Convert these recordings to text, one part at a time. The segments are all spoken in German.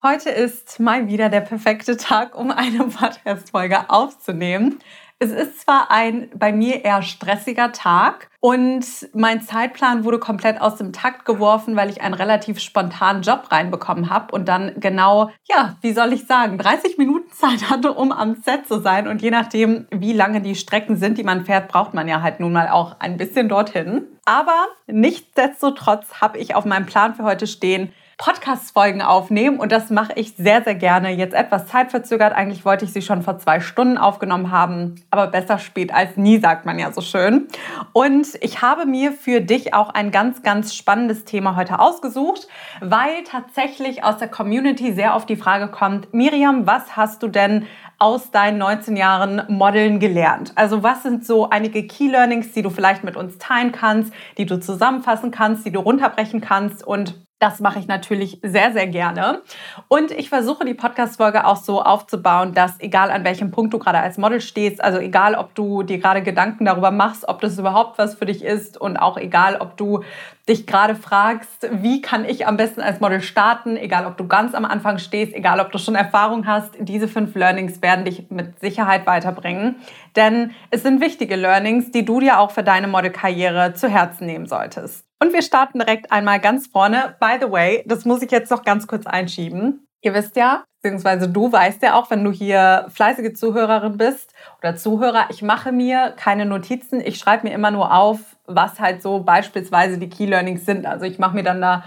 Heute ist mal wieder der perfekte Tag, um eine Podcast-Folge aufzunehmen. Es ist zwar ein bei mir eher stressiger Tag und mein Zeitplan wurde komplett aus dem Takt geworfen, weil ich einen relativ spontanen Job reinbekommen habe und dann genau, ja, wie soll ich sagen, 30 Minuten Zeit hatte, um am Set zu sein. Und je nachdem, wie lange die Strecken sind, die man fährt, braucht man ja halt nun mal auch ein bisschen dorthin. Aber nichtsdestotrotz habe ich auf meinem Plan für heute stehen, Podcast-Folgen aufnehmen und das mache ich sehr, sehr gerne. Jetzt etwas zeitverzögert. Eigentlich wollte ich sie schon vor zwei Stunden aufgenommen haben, aber besser spät als nie, sagt man ja so schön. Und ich habe mir für dich auch ein ganz, ganz spannendes Thema heute ausgesucht, weil tatsächlich aus der Community sehr oft die Frage kommt, Miriam, was hast du denn aus deinen 19 Jahren Modeln gelernt? Also was sind so einige Key Learnings, die du vielleicht mit uns teilen kannst, die du zusammenfassen kannst, die du runterbrechen kannst und das mache ich natürlich sehr, sehr gerne. Und ich versuche die Podcast-Folge auch so aufzubauen, dass egal an welchem Punkt du gerade als Model stehst, also egal ob du dir gerade Gedanken darüber machst, ob das überhaupt was für dich ist und auch egal ob du dich gerade fragst, wie kann ich am besten als Model starten, egal ob du ganz am Anfang stehst, egal ob du schon Erfahrung hast, diese fünf Learnings werden dich mit Sicherheit weiterbringen. Denn es sind wichtige Learnings, die du dir auch für deine Modelkarriere zu Herzen nehmen solltest. Und wir starten direkt einmal ganz vorne. By the way, das muss ich jetzt noch ganz kurz einschieben. Ihr wisst ja, beziehungsweise du weißt ja auch, wenn du hier fleißige Zuhörerin bist oder Zuhörer, ich mache mir keine Notizen, ich schreibe mir immer nur auf, was halt so beispielsweise die Key Learnings sind. Also ich mache mir dann da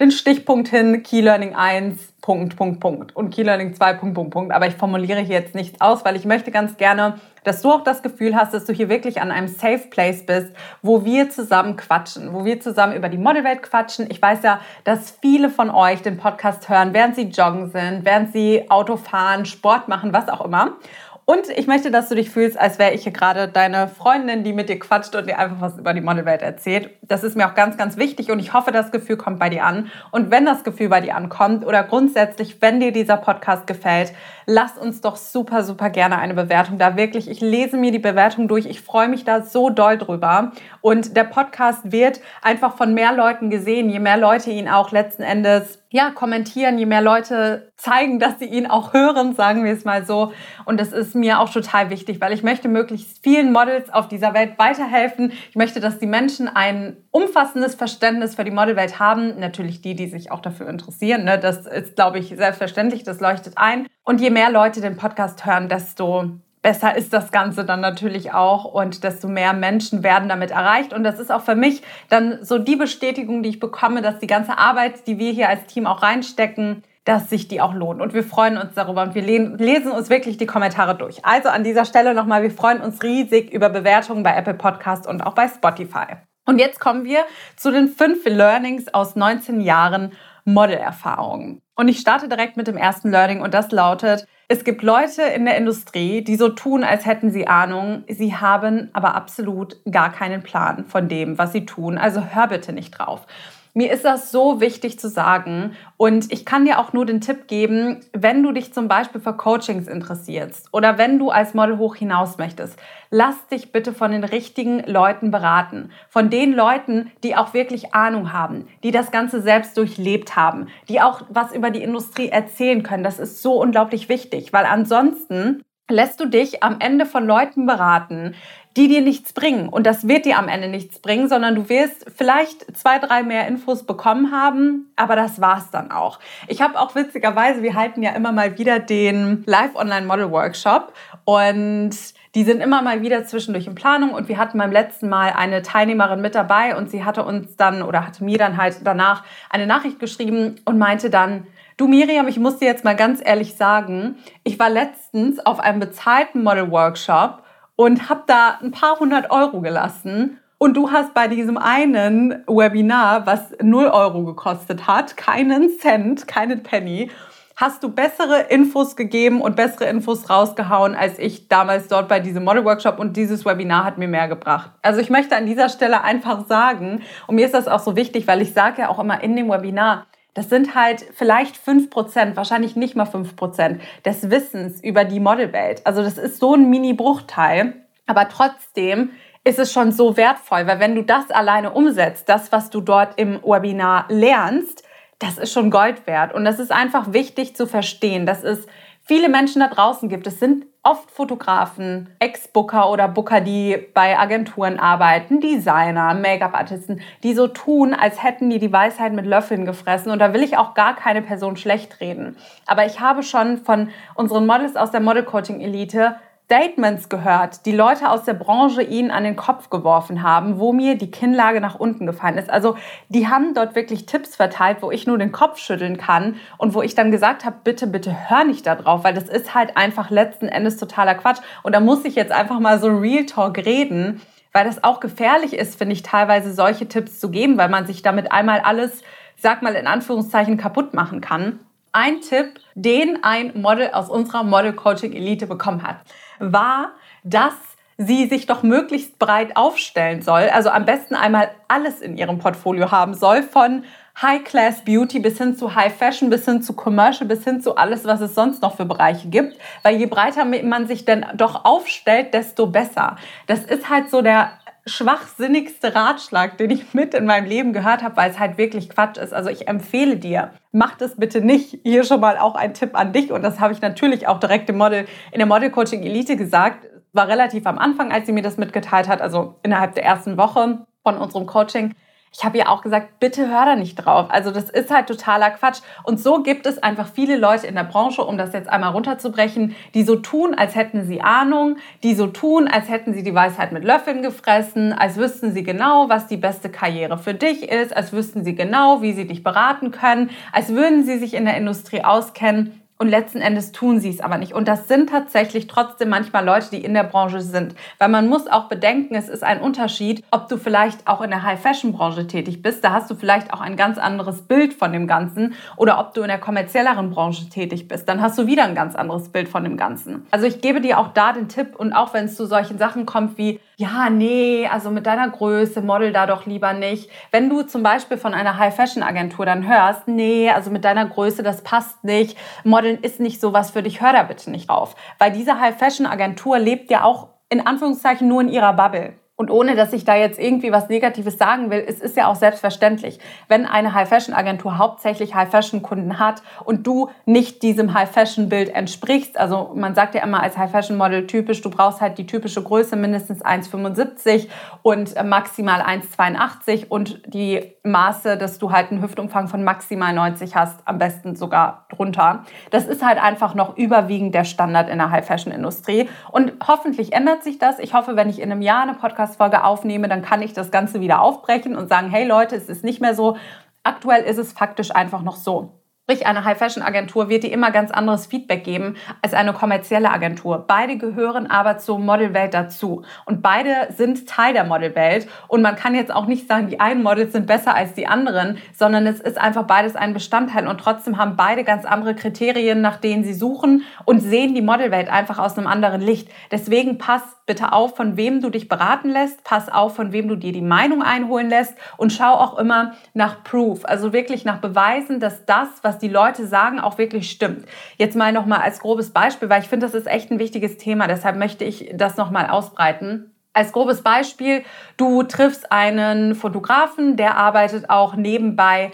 den Stichpunkt hin, Key Learning 1, Punkt, Punkt, Punkt und Key Learning 2, Punkt, Punkt, Punkt. Aber ich formuliere hier jetzt nichts aus, weil ich möchte ganz gerne, dass du auch das Gefühl hast, dass du hier wirklich an einem Safe Place bist, wo wir zusammen quatschen, wo wir zusammen über die Modelwelt quatschen. Ich weiß ja, dass viele von euch den Podcast hören, während sie joggen sind, während sie Auto fahren, Sport machen, was auch immer. Und ich möchte, dass du dich fühlst, als wäre ich hier gerade deine Freundin, die mit dir quatscht und dir einfach was über die Modelwelt erzählt. Das ist mir auch ganz, ganz wichtig und ich hoffe, das Gefühl kommt bei dir an. Und wenn das Gefühl bei dir ankommt oder grundsätzlich, wenn dir dieser Podcast gefällt, lass uns doch super, super gerne eine Bewertung da. Wirklich, ich lese mir die Bewertung durch. Ich freue mich da so doll drüber. Und der Podcast wird einfach von mehr Leuten gesehen, je mehr Leute ihn auch letzten Endes ja, kommentieren, je mehr Leute zeigen, dass sie ihn auch hören, sagen wir es mal so. Und das ist mir auch total wichtig, weil ich möchte möglichst vielen Models auf dieser Welt weiterhelfen. Ich möchte, dass die Menschen ein umfassendes Verständnis für die Modelwelt haben. Natürlich die, die sich auch dafür interessieren. Ne? Das ist, glaube ich, selbstverständlich. Das leuchtet ein. Und je mehr Leute den Podcast hören, desto besser ist das Ganze dann natürlich auch und desto mehr Menschen werden damit erreicht. Und das ist auch für mich dann so die Bestätigung, die ich bekomme, dass die ganze Arbeit, die wir hier als Team auch reinstecken, dass sich die auch lohnt. Und wir freuen uns darüber und wir lesen uns wirklich die Kommentare durch. Also an dieser Stelle nochmal, wir freuen uns riesig über Bewertungen bei Apple Podcast und auch bei Spotify. Und jetzt kommen wir zu den fünf Learnings aus 19 Jahren Modelerfahrung. Und ich starte direkt mit dem ersten Learning und das lautet, es gibt Leute in der Industrie, die so tun, als hätten sie Ahnung. Sie haben aber absolut gar keinen Plan von dem, was sie tun. Also hör bitte nicht drauf. Mir ist das so wichtig zu sagen und ich kann dir auch nur den Tipp geben, wenn du dich zum Beispiel für Coachings interessierst oder wenn du als Model hoch hinaus möchtest, lass dich bitte von den richtigen Leuten beraten. Von den Leuten, die auch wirklich Ahnung haben, die das Ganze selbst durchlebt haben, die auch was über die Industrie erzählen können. Das ist so unglaublich wichtig, weil ansonsten lässt du dich am Ende von Leuten beraten, die dir nichts bringen. Und das wird dir am Ende nichts bringen, sondern du wirst vielleicht zwei, drei mehr Infos bekommen haben, aber das war's dann auch. Ich habe auch witzigerweise, wir halten ja immer mal wieder den Live-Online-Model-Workshop und die sind immer mal wieder zwischendurch in Planung und wir hatten beim letzten Mal eine Teilnehmerin mit dabei und sie hatte uns dann oder hatte mir dann halt danach eine Nachricht geschrieben und meinte dann, Du Miriam, ich muss dir jetzt mal ganz ehrlich sagen, ich war letztens auf einem bezahlten Model Workshop und habe da ein paar hundert Euro gelassen. Und du hast bei diesem einen Webinar, was 0 Euro gekostet hat, keinen Cent, keinen Penny, hast du bessere Infos gegeben und bessere Infos rausgehauen, als ich damals dort bei diesem Model Workshop und dieses Webinar hat mir mehr gebracht. Also ich möchte an dieser Stelle einfach sagen, und mir ist das auch so wichtig, weil ich sage ja auch immer in dem Webinar, das sind halt vielleicht fünf Prozent, wahrscheinlich nicht mal fünf Prozent des Wissens über die Modelwelt. Also das ist so ein Mini-Bruchteil, aber trotzdem ist es schon so wertvoll, weil wenn du das alleine umsetzt, das, was du dort im Webinar lernst, das ist schon Gold wert. Und das ist einfach wichtig zu verstehen, dass es viele Menschen da draußen gibt. Es sind oft Fotografen, Ex-Booker oder Booker, die bei Agenturen arbeiten, Designer, Make-up-Artisten, die so tun, als hätten die die Weisheit mit Löffeln gefressen. Und da will ich auch gar keine Person schlecht reden. Aber ich habe schon von unseren Models aus der Model-Coaching-Elite Statements gehört, die Leute aus der Branche ihnen an den Kopf geworfen haben, wo mir die Kinnlage nach unten gefallen ist. Also die haben dort wirklich Tipps verteilt, wo ich nur den Kopf schütteln kann und wo ich dann gesagt habe, bitte, bitte hör nicht da drauf, weil das ist halt einfach letzten Endes totaler Quatsch. Und da muss ich jetzt einfach mal so Real Talk reden, weil das auch gefährlich ist, finde ich, teilweise solche Tipps zu geben, weil man sich damit einmal alles, sag mal in Anführungszeichen, kaputt machen kann. Ein Tipp, den ein Model aus unserer Model Coaching Elite bekommen hat war, dass sie sich doch möglichst breit aufstellen soll. Also am besten einmal alles in ihrem Portfolio haben soll, von High-Class Beauty bis hin zu High Fashion, bis hin zu Commercial, bis hin zu alles, was es sonst noch für Bereiche gibt. Weil je breiter man sich denn doch aufstellt, desto besser. Das ist halt so der schwachsinnigste Ratschlag, den ich mit in meinem Leben gehört habe, weil es halt wirklich Quatsch ist. Also ich empfehle dir, mach das bitte nicht. Hier schon mal auch ein Tipp an dich und das habe ich natürlich auch direkt im Model, in der Model Coaching Elite gesagt. War relativ am Anfang, als sie mir das mitgeteilt hat, also innerhalb der ersten Woche von unserem Coaching ich habe ihr auch gesagt, bitte hör da nicht drauf. Also das ist halt totaler Quatsch. Und so gibt es einfach viele Leute in der Branche, um das jetzt einmal runterzubrechen, die so tun, als hätten sie Ahnung, die so tun, als hätten sie die Weisheit mit Löffeln gefressen, als wüssten sie genau, was die beste Karriere für dich ist, als wüssten sie genau, wie sie dich beraten können, als würden sie sich in der Industrie auskennen. Und letzten Endes tun sie es aber nicht. Und das sind tatsächlich trotzdem manchmal Leute, die in der Branche sind. Weil man muss auch bedenken, es ist ein Unterschied, ob du vielleicht auch in der High-Fashion-Branche tätig bist. Da hast du vielleicht auch ein ganz anderes Bild von dem Ganzen. Oder ob du in der kommerzielleren Branche tätig bist. Dann hast du wieder ein ganz anderes Bild von dem Ganzen. Also ich gebe dir auch da den Tipp und auch wenn es zu solchen Sachen kommt wie, ja, nee, also mit deiner Größe, Model da doch lieber nicht. Wenn du zum Beispiel von einer High-Fashion-Agentur dann hörst, nee, also mit deiner Größe, das passt nicht, Modeln ist nicht sowas für dich, hör da bitte nicht drauf. Weil diese High-Fashion-Agentur lebt ja auch in Anführungszeichen nur in ihrer Bubble. Und ohne dass ich da jetzt irgendwie was Negatives sagen will, es ist ja auch selbstverständlich, wenn eine High-Fashion-Agentur hauptsächlich High-Fashion-Kunden hat und du nicht diesem High-Fashion-Bild entsprichst, also man sagt ja immer als High-Fashion-Model typisch, du brauchst halt die typische Größe mindestens 1,75 und maximal 1,82 und die Maße, dass du halt einen Hüftumfang von maximal 90 hast, am besten sogar drunter. Das ist halt einfach noch überwiegend der Standard in der High-Fashion-Industrie und hoffentlich ändert sich das. Ich hoffe, wenn ich in einem Jahr eine Podcast Podcast-Folge aufnehme, dann kann ich das Ganze wieder aufbrechen und sagen, hey Leute, es ist nicht mehr so. Aktuell ist es faktisch einfach noch so. Sprich, eine High-Fashion-Agentur wird dir immer ganz anderes Feedback geben als eine kommerzielle Agentur. Beide gehören aber zur Modelwelt dazu. Und beide sind Teil der Modelwelt. Und man kann jetzt auch nicht sagen, die einen Models sind besser als die anderen, sondern es ist einfach beides ein Bestandteil. Und trotzdem haben beide ganz andere Kriterien, nach denen sie suchen und sehen die Modelwelt einfach aus einem anderen Licht. Deswegen pass bitte auf, von wem du dich beraten lässt. Pass auf, von wem du dir die Meinung einholen lässt. Und schau auch immer nach Proof. Also wirklich nach Beweisen, dass das, was die Leute sagen, auch wirklich stimmt. Jetzt mal nochmal als grobes Beispiel, weil ich finde, das ist echt ein wichtiges Thema, deshalb möchte ich das nochmal ausbreiten. Als grobes Beispiel, du triffst einen Fotografen, der arbeitet auch nebenbei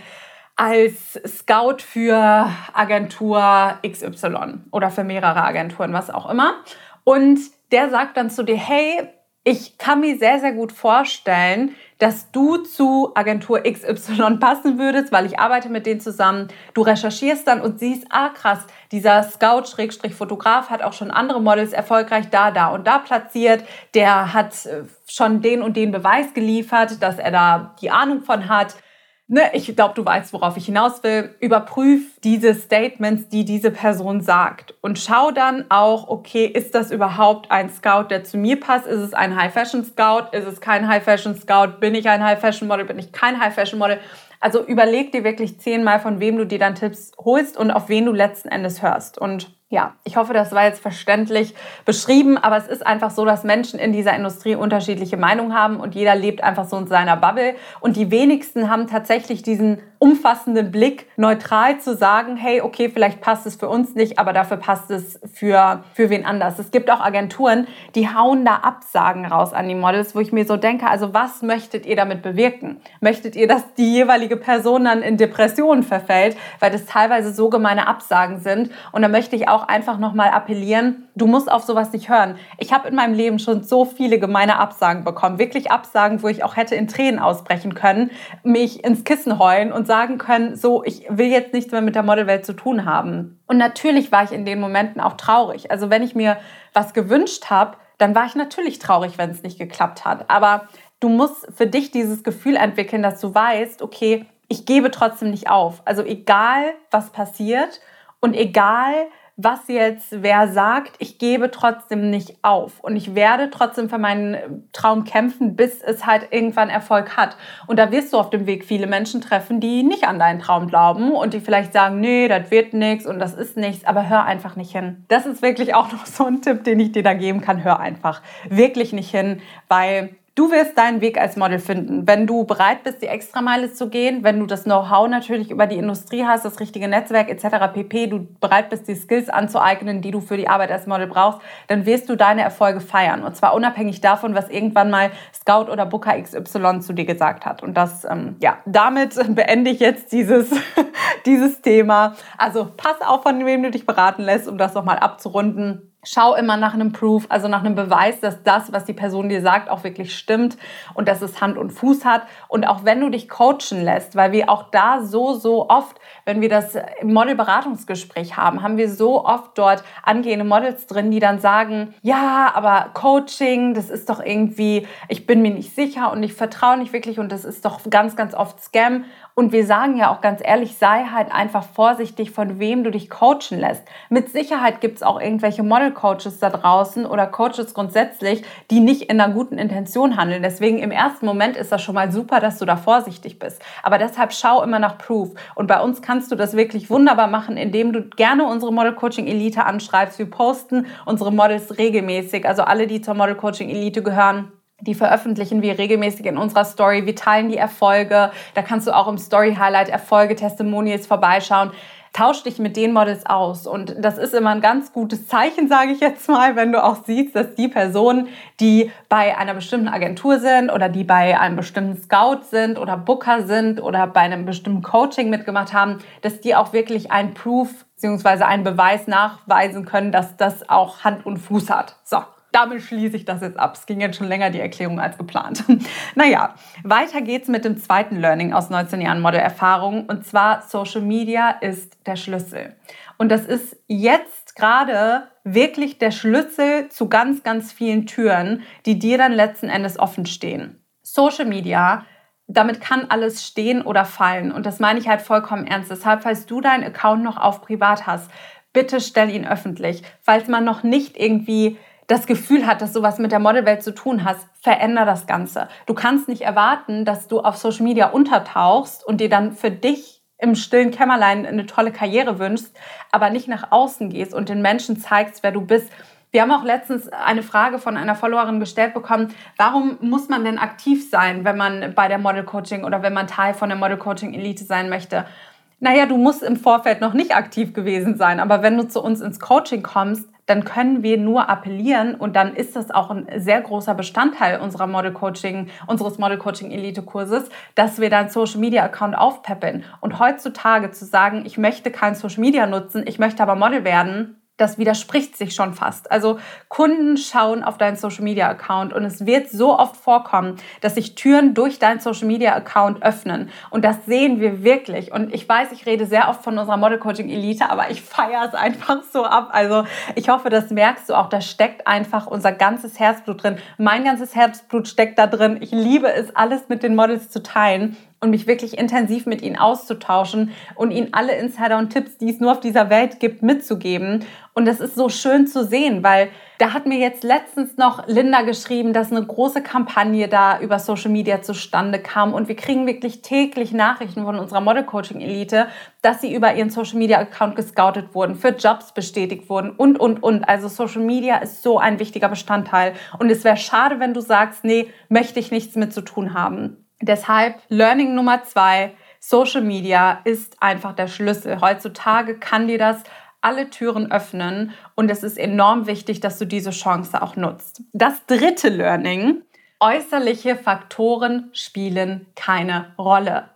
als Scout für Agentur XY oder für mehrere Agenturen, was auch immer. Und der sagt dann zu dir, hey, ich kann mir sehr, sehr gut vorstellen, dass du zu Agentur XY passen würdest, weil ich arbeite mit denen zusammen. Du recherchierst dann und siehst, ah krass, dieser Scout-Fotograf hat auch schon andere Models erfolgreich da, da und da platziert. Der hat äh, schon den und den Beweis geliefert, dass er da die Ahnung von hat ne, ich glaube, du weißt, worauf ich hinaus will. Überprüf diese Statements, die diese Person sagt. Und schau dann auch, okay, ist das überhaupt ein Scout, der zu mir passt? Ist es ein High-Fashion-Scout? Ist es kein High-Fashion-Scout? Bin ich ein High-Fashion-Model? Bin ich kein High-Fashion-Model? Also überleg dir wirklich zehnmal, von wem du dir dann Tipps holst und auf wen du letzten Endes hörst. Und ja, ich hoffe, das war jetzt verständlich beschrieben, aber es ist einfach so, dass Menschen in dieser Industrie unterschiedliche Meinungen haben und jeder lebt einfach so in seiner Bubble. Und die wenigsten haben tatsächlich diesen umfassenden Blick, neutral zu sagen, hey, okay, vielleicht passt es für uns nicht, aber dafür passt es für, für wen anders. Es gibt auch Agenturen, die hauen da Absagen raus an die Models, wo ich mir so denke, also was möchtet ihr damit bewirken? Möchtet ihr, dass die jeweilige Person dann in Depressionen verfällt, weil das teilweise so gemeine Absagen sind? Und da möchte ich auch einfach nochmal appellieren, du musst auf sowas nicht hören. Ich habe in meinem Leben schon so viele gemeine Absagen bekommen, wirklich Absagen, wo ich auch hätte in Tränen ausbrechen können, mich ins Kissen heulen und sagen können, so, ich will jetzt nichts mehr mit der Modelwelt zu tun haben. Und natürlich war ich in den Momenten auch traurig. Also wenn ich mir was gewünscht habe, dann war ich natürlich traurig, wenn es nicht geklappt hat. Aber du musst für dich dieses Gefühl entwickeln, dass du weißt, okay, ich gebe trotzdem nicht auf. Also egal, was passiert und egal, was jetzt wer sagt, ich gebe trotzdem nicht auf und ich werde trotzdem für meinen Traum kämpfen, bis es halt irgendwann Erfolg hat. Und da wirst du auf dem Weg viele Menschen treffen, die nicht an deinen Traum glauben und die vielleicht sagen, nee, das wird nichts und das ist nichts, aber hör einfach nicht hin. Das ist wirklich auch noch so ein Tipp, den ich dir da geben kann. Hör einfach wirklich nicht hin, weil Du wirst deinen Weg als Model finden, wenn du bereit bist, die Extrameile zu gehen, wenn du das Know-how natürlich über die Industrie hast, das richtige Netzwerk etc. pp. Du bereit bist, die Skills anzueignen, die du für die Arbeit als Model brauchst, dann wirst du deine Erfolge feiern. Und zwar unabhängig davon, was irgendwann mal Scout oder Booker XY zu dir gesagt hat. Und das, ähm, ja, damit beende ich jetzt dieses, dieses Thema. Also pass auf, von wem du dich beraten lässt, um das nochmal abzurunden. Schau immer nach einem Proof, also nach einem Beweis, dass das, was die Person dir sagt, auch wirklich stimmt und dass es Hand und Fuß hat. Und auch wenn du dich coachen lässt, weil wir auch da so, so oft, wenn wir das Modelberatungsgespräch haben, haben wir so oft dort angehende Models drin, die dann sagen, ja, aber Coaching, das ist doch irgendwie, ich bin mir nicht sicher und ich vertraue nicht wirklich und das ist doch ganz, ganz oft Scam. Und wir sagen ja auch ganz ehrlich, sei halt einfach vorsichtig, von wem du dich coachen lässt. Mit Sicherheit gibt es auch irgendwelche Model-Coaches da draußen oder Coaches grundsätzlich, die nicht in einer guten Intention handeln. Deswegen im ersten Moment ist das schon mal super, dass du da vorsichtig bist. Aber deshalb schau immer nach Proof. Und bei uns kannst du das wirklich wunderbar machen, indem du gerne unsere Model-Coaching-Elite anschreibst. Wir posten unsere Models regelmäßig. Also alle, die zur Model-Coaching-Elite gehören, die veröffentlichen wir regelmäßig in unserer Story. Wir teilen die Erfolge. Da kannst du auch im Story Highlight Erfolge, Testimonials vorbeischauen. Tausch dich mit den Models aus. Und das ist immer ein ganz gutes Zeichen, sage ich jetzt mal, wenn du auch siehst, dass die Personen, die bei einer bestimmten Agentur sind oder die bei einem bestimmten Scout sind oder Booker sind oder bei einem bestimmten Coaching mitgemacht haben, dass die auch wirklich ein Proof bzw. einen Beweis nachweisen können, dass das auch Hand und Fuß hat. So, damit schließe ich das jetzt ab. Es ging jetzt schon länger die Erklärung als geplant. naja, weiter geht's mit dem zweiten Learning aus 19 Jahren Modelerfahrung und zwar Social Media ist der Schlüssel. Und das ist jetzt gerade wirklich der Schlüssel zu ganz, ganz vielen Türen, die dir dann letzten Endes offen stehen. Social Media damit kann alles stehen oder fallen. Und das meine ich halt vollkommen ernst. Deshalb, falls du deinen Account noch auf privat hast, bitte stell ihn öffentlich. Falls man noch nicht irgendwie das Gefühl hat, dass du was mit der Modelwelt zu tun hast, veränder das Ganze. Du kannst nicht erwarten, dass du auf Social Media untertauchst und dir dann für dich im stillen Kämmerlein eine tolle Karriere wünschst, aber nicht nach außen gehst und den Menschen zeigst, wer du bist. Wir haben auch letztens eine Frage von einer Followerin gestellt bekommen, warum muss man denn aktiv sein, wenn man bei der Model Coaching oder wenn man Teil von der Model Coaching Elite sein möchte? Naja, du musst im Vorfeld noch nicht aktiv gewesen sein, aber wenn du zu uns ins Coaching kommst, dann können wir nur appellieren und dann ist das auch ein sehr großer Bestandteil unserer Model Coaching, unseres Model Coaching Elite Kurses, dass wir dann Social Media Account aufpeppeln. Und heutzutage zu sagen, ich möchte kein Social Media nutzen, ich möchte aber Model werden, das widerspricht sich schon fast. Also Kunden schauen auf deinen Social Media Account und es wird so oft vorkommen, dass sich Türen durch deinen Social Media Account öffnen. Und das sehen wir wirklich. Und ich weiß, ich rede sehr oft von unserer Model Coaching Elite, aber ich feiere es einfach so ab. Also ich hoffe, das merkst du auch. Da steckt einfach unser ganzes Herzblut drin. Mein ganzes Herzblut steckt da drin. Ich liebe es, alles mit den Models zu teilen. Und mich wirklich intensiv mit ihnen auszutauschen und ihnen alle Insider und Tipps, die es nur auf dieser Welt gibt, mitzugeben. Und das ist so schön zu sehen, weil da hat mir jetzt letztens noch Linda geschrieben, dass eine große Kampagne da über Social Media zustande kam. Und wir kriegen wirklich täglich Nachrichten von unserer Model Coaching Elite, dass sie über ihren Social Media Account gescoutet wurden, für Jobs bestätigt wurden und, und, und. Also Social Media ist so ein wichtiger Bestandteil. Und es wäre schade, wenn du sagst, nee, möchte ich nichts mit zu tun haben. Deshalb Learning Nummer zwei, Social Media ist einfach der Schlüssel. Heutzutage kann dir das alle Türen öffnen und es ist enorm wichtig, dass du diese Chance auch nutzt. Das dritte Learning, äußerliche Faktoren spielen keine Rolle.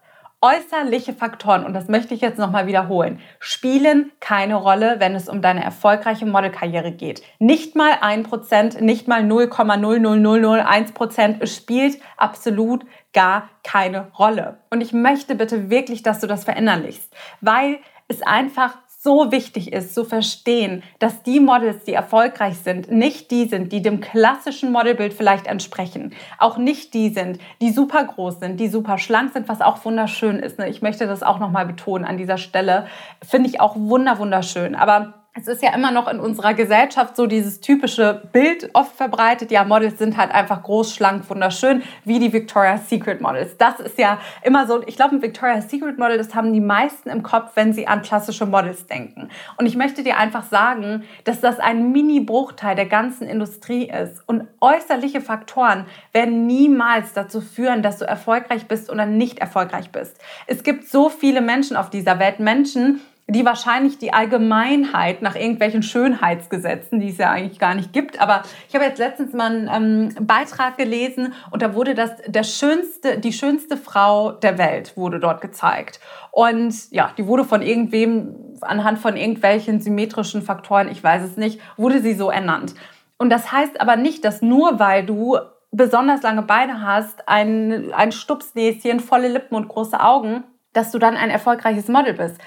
Äußerliche Faktoren, und das möchte ich jetzt nochmal wiederholen, spielen keine Rolle, wenn es um deine erfolgreiche Modelkarriere geht. Nicht mal ein Prozent, nicht mal 0,00001 Prozent. Es spielt absolut gar keine Rolle. Und ich möchte bitte wirklich, dass du das verinnerlichst, weil es einfach so wichtig ist zu verstehen, dass die Models, die erfolgreich sind, nicht die sind, die dem klassischen Modelbild vielleicht entsprechen. Auch nicht die sind, die super groß sind, die super schlank sind, was auch wunderschön ist. Ne? Ich möchte das auch nochmal betonen an dieser Stelle. Finde ich auch wunder, wunderschön. Aber es ist ja immer noch in unserer Gesellschaft so dieses typische Bild oft verbreitet. Ja, Models sind halt einfach groß, schlank, wunderschön, wie die Victoria's Secret Models. Das ist ja immer so, ich glaube, ein Victoria's Secret Model, das haben die meisten im Kopf, wenn sie an klassische Models denken. Und ich möchte dir einfach sagen, dass das ein Mini-Bruchteil der ganzen Industrie ist. Und äußerliche Faktoren werden niemals dazu führen, dass du erfolgreich bist oder nicht erfolgreich bist. Es gibt so viele Menschen auf dieser Welt, Menschen, die wahrscheinlich die Allgemeinheit nach irgendwelchen Schönheitsgesetzen, die es ja eigentlich gar nicht gibt. Aber ich habe jetzt letztens mal einen ähm, Beitrag gelesen und da wurde das der schönste, die schönste Frau der Welt wurde dort gezeigt. Und ja, die wurde von irgendwem anhand von irgendwelchen symmetrischen Faktoren, ich weiß es nicht, wurde sie so ernannt. Und das heißt aber nicht, dass nur weil du besonders lange Beine hast, ein, ein Stupsnäschen, volle Lippen und große Augen, dass du dann ein erfolgreiches Model bist.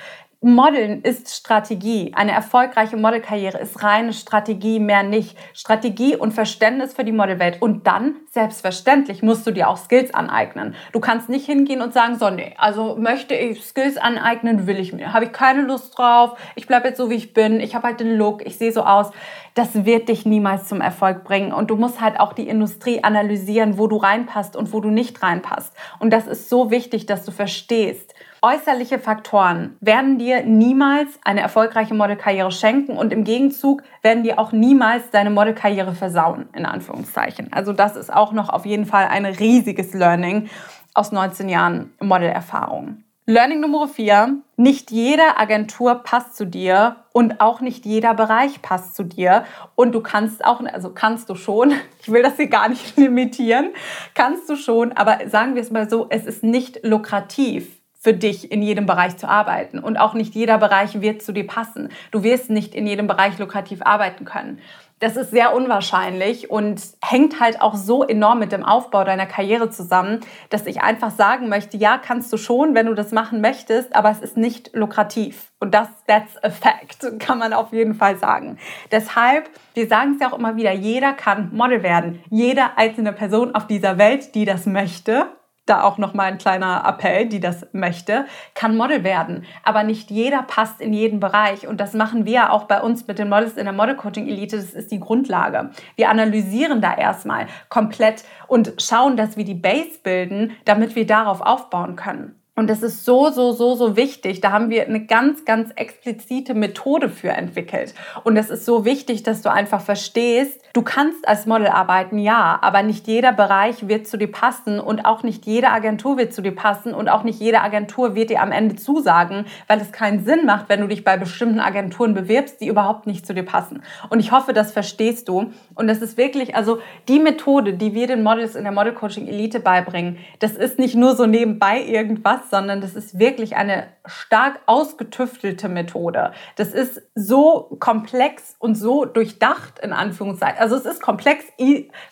Modeln ist Strategie. Eine erfolgreiche Modelkarriere ist reine Strategie, mehr nicht. Strategie und Verständnis für die Modelwelt. Und dann, selbstverständlich, musst du dir auch Skills aneignen. Du kannst nicht hingehen und sagen, so, nee, also möchte ich Skills aneignen, will ich mir. Habe ich keine Lust drauf. Ich bleibe jetzt so, wie ich bin. Ich habe halt den Look. Ich sehe so aus. Das wird dich niemals zum Erfolg bringen. Und du musst halt auch die Industrie analysieren, wo du reinpasst und wo du nicht reinpasst. Und das ist so wichtig, dass du verstehst, Äußerliche Faktoren werden dir niemals eine erfolgreiche Modelkarriere schenken und im Gegenzug werden dir auch niemals deine Modelkarriere versauen, in Anführungszeichen. Also das ist auch noch auf jeden Fall ein riesiges Learning aus 19 Jahren Modelerfahrung. Learning Nummer 4. Nicht jede Agentur passt zu dir und auch nicht jeder Bereich passt zu dir. Und du kannst auch, also kannst du schon, ich will das hier gar nicht limitieren, kannst du schon, aber sagen wir es mal so, es ist nicht lukrativ für dich in jedem Bereich zu arbeiten. Und auch nicht jeder Bereich wird zu dir passen. Du wirst nicht in jedem Bereich lukrativ arbeiten können. Das ist sehr unwahrscheinlich und hängt halt auch so enorm mit dem Aufbau deiner Karriere zusammen, dass ich einfach sagen möchte, ja, kannst du schon, wenn du das machen möchtest, aber es ist nicht lukrativ. Und das, that's a fact, kann man auf jeden Fall sagen. Deshalb, wir sagen es ja auch immer wieder, jeder kann Model werden. Jede einzelne Person auf dieser Welt, die das möchte, da auch noch mal ein kleiner Appell, die das möchte, kann Model werden. Aber nicht jeder passt in jeden Bereich. Und das machen wir auch bei uns mit den Models in der Model Coaching Elite. Das ist die Grundlage. Wir analysieren da erstmal komplett und schauen, dass wir die Base bilden, damit wir darauf aufbauen können. Und das ist so, so, so, so wichtig. Da haben wir eine ganz, ganz explizite Methode für entwickelt. Und es ist so wichtig, dass du einfach verstehst, du kannst als Model arbeiten, ja, aber nicht jeder Bereich wird zu dir passen und auch nicht jede Agentur wird zu dir passen und auch nicht jede Agentur wird dir am Ende zusagen, weil es keinen Sinn macht, wenn du dich bei bestimmten Agenturen bewirbst, die überhaupt nicht zu dir passen. Und ich hoffe, das verstehst du. Und das ist wirklich, also die Methode, die wir den Models in der Model Coaching Elite beibringen, das ist nicht nur so nebenbei irgendwas, sondern das ist wirklich eine stark ausgetüftelte Methode. Das ist so komplex und so durchdacht, in Anführungszeichen. Also es ist komplex,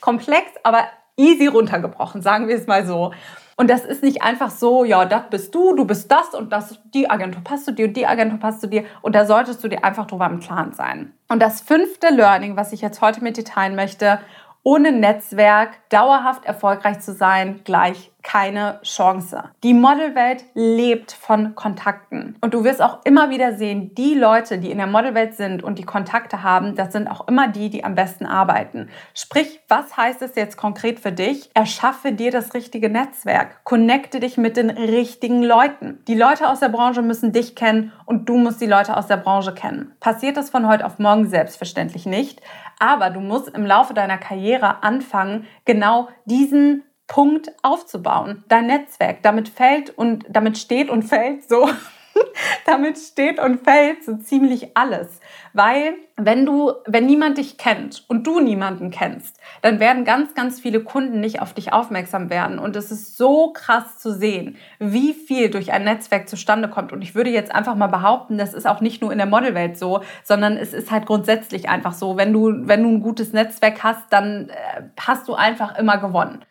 komplex, aber easy runtergebrochen, sagen wir es mal so. Und das ist nicht einfach so, ja, das bist du, du bist das und das, die Agentur passt zu dir und die Agentur passt zu dir. Und da solltest du dir einfach drüber im Klaren sein. Und das fünfte Learning, was ich jetzt heute mit dir teilen möchte, ohne Netzwerk dauerhaft erfolgreich zu sein, gleich keine Chance. Die Modelwelt lebt von Kontakten. Und du wirst auch immer wieder sehen, die Leute, die in der Modelwelt sind und die Kontakte haben, das sind auch immer die, die am besten arbeiten. Sprich, was heißt es jetzt konkret für dich? Erschaffe dir das richtige Netzwerk. Connecte dich mit den richtigen Leuten. Die Leute aus der Branche müssen dich kennen und du musst die Leute aus der Branche kennen. Passiert das von heute auf morgen selbstverständlich nicht. Aber du musst im Laufe deiner Karriere anfangen, genau diesen Punkt aufzubauen. Dein Netzwerk, damit fällt und damit steht und fällt so. damit steht und fällt so ziemlich alles. Weil wenn du, wenn niemand dich kennt und du niemanden kennst, dann werden ganz, ganz viele Kunden nicht auf dich aufmerksam werden. Und es ist so krass zu sehen, wie viel durch ein Netzwerk zustande kommt. Und ich würde jetzt einfach mal behaupten, das ist auch nicht nur in der Modelwelt so, sondern es ist halt grundsätzlich einfach so. Wenn du, wenn du ein gutes Netzwerk hast, dann äh, hast du einfach immer gewonnen.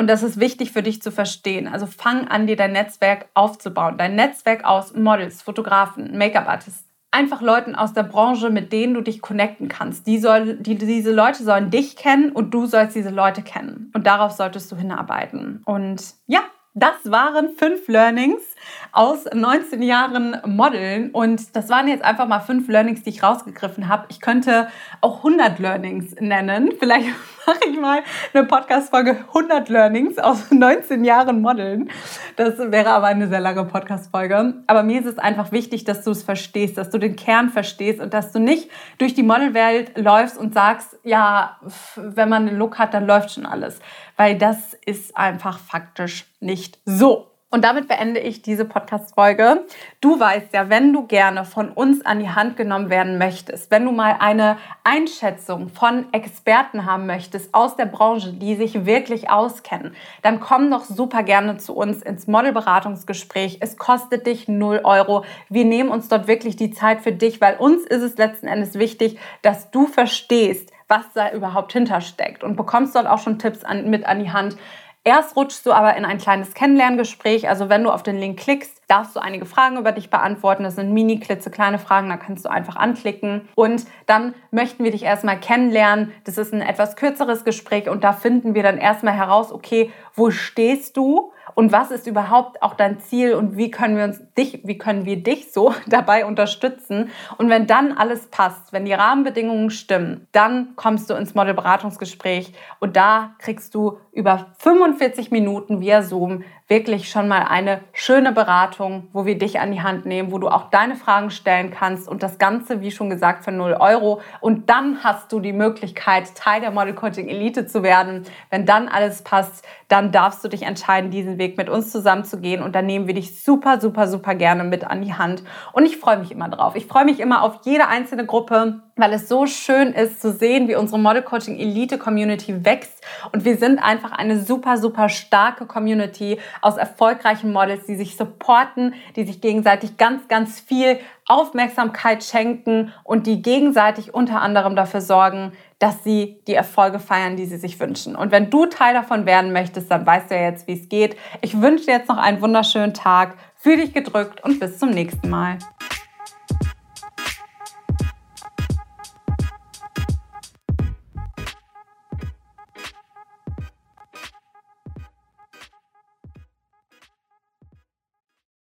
Und das ist wichtig für dich zu verstehen. Also fang an, dir dein Netzwerk aufzubauen. Dein Netzwerk aus Models, Fotografen, Make-up-Artists, einfach Leuten aus der Branche, mit denen du dich connecten kannst. Die soll, die, diese Leute sollen dich kennen und du sollst diese Leute kennen. Und darauf solltest du hinarbeiten. Und ja, das waren fünf Learnings aus 19 Jahren Modeln. Und das waren jetzt einfach mal fünf Learnings, die ich rausgegriffen habe. Ich könnte auch 100 Learnings nennen. Vielleicht mache ich mal eine Podcast-Folge 100 Learnings aus 19 Jahren Modeln. Das wäre aber eine sehr lange Podcast-Folge. Aber mir ist es einfach wichtig, dass du es verstehst, dass du den Kern verstehst und dass du nicht durch die Modelwelt läufst und sagst, ja, wenn man einen Look hat, dann läuft schon alles. Weil das ist einfach faktisch nicht so. Und damit beende ich diese Podcast-Folge. Du weißt ja, wenn du gerne von uns an die Hand genommen werden möchtest, wenn du mal eine Einschätzung von Experten haben möchtest aus der Branche, die sich wirklich auskennen, dann komm doch super gerne zu uns ins Modelberatungsgespräch. Es kostet dich 0 Euro. Wir nehmen uns dort wirklich die Zeit für dich, weil uns ist es letzten Endes wichtig, dass du verstehst, was da überhaupt hintersteckt und bekommst dort auch schon Tipps an, mit an die Hand, Erst rutschst du aber in ein kleines Kennenlerngespräch. Also wenn du auf den Link klickst, darfst du einige Fragen über dich beantworten. Das sind mini klitzekleine Fragen, da kannst du einfach anklicken. Und dann möchten wir dich erstmal kennenlernen. Das ist ein etwas kürzeres Gespräch und da finden wir dann erstmal heraus, okay, wo stehst du? und was ist überhaupt auch dein Ziel und wie können wir uns dich, wie können wir dich so dabei unterstützen? Und wenn dann alles passt, wenn die Rahmenbedingungen stimmen, dann kommst du ins Modelberatungsgespräch und da kriegst du über 45 Minuten via Zoom wirklich schon mal eine schöne Beratung, wo wir dich an die Hand nehmen, wo du auch deine Fragen stellen kannst und das Ganze, wie schon gesagt, für 0 Euro. Und dann hast du die Möglichkeit, Teil der Model Coaching Elite zu werden. Wenn dann alles passt, dann darfst du dich entscheiden, diesen Weg mit uns zusammen zu gehen. Und dann nehmen wir dich super, super, super gerne mit an die Hand. Und ich freue mich immer drauf. Ich freue mich immer auf jede einzelne Gruppe weil es so schön ist zu sehen, wie unsere Model Coaching Elite Community wächst. Und wir sind einfach eine super, super starke Community aus erfolgreichen Models, die sich supporten, die sich gegenseitig ganz, ganz viel Aufmerksamkeit schenken und die gegenseitig unter anderem dafür sorgen, dass sie die Erfolge feiern, die sie sich wünschen. Und wenn du Teil davon werden möchtest, dann weißt du ja jetzt, wie es geht. Ich wünsche dir jetzt noch einen wunderschönen Tag. Fühl dich gedrückt und bis zum nächsten Mal.